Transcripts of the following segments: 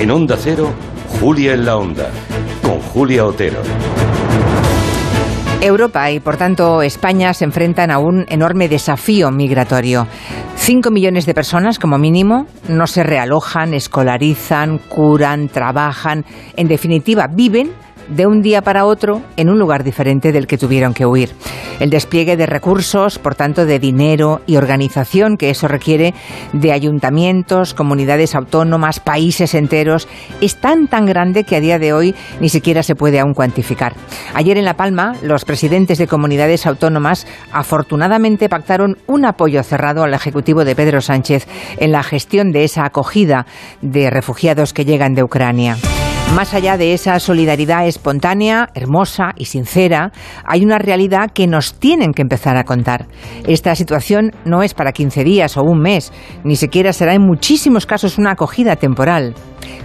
En Onda Cero, Julia en la Onda, con Julia Otero. Europa y por tanto España se enfrentan a un enorme desafío migratorio. Cinco millones de personas como mínimo no se realojan, escolarizan, curan, trabajan, en definitiva viven de un día para otro en un lugar diferente del que tuvieron que huir. El despliegue de recursos, por tanto, de dinero y organización que eso requiere de ayuntamientos, comunidades autónomas, países enteros, es tan tan grande que a día de hoy ni siquiera se puede aún cuantificar. Ayer en La Palma, los presidentes de comunidades autónomas afortunadamente pactaron un apoyo cerrado al Ejecutivo de Pedro Sánchez en la gestión de esa acogida de refugiados que llegan de Ucrania. Más allá de esa solidaridad espontánea, hermosa y sincera, hay una realidad que nos tienen que empezar a contar. Esta situación no es para 15 días o un mes, ni siquiera será en muchísimos casos una acogida temporal.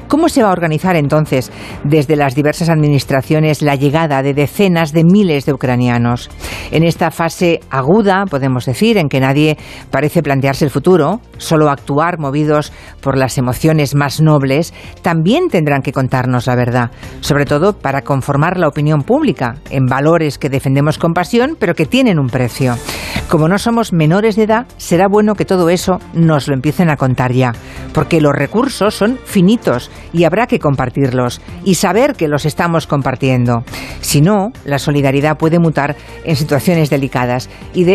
¿Cómo se va a organizar entonces desde las diversas administraciones la llegada de decenas de miles de ucranianos? En esta fase aguda, podemos decir, en que nadie parece plantearse el futuro, solo actuar movidos por las emociones más nobles, también tendrán que contarnos la verdad, sobre todo para conformar la opinión pública en valores que defendemos con pasión, pero que tienen un precio. Como no somos menores de edad, será bueno que todo eso nos lo empiecen a contar ya, porque los recursos son finitos y habrá que compartirlos y saber que los estamos compartiendo. Si no, la solidaridad puede mutar en situaciones delicadas y de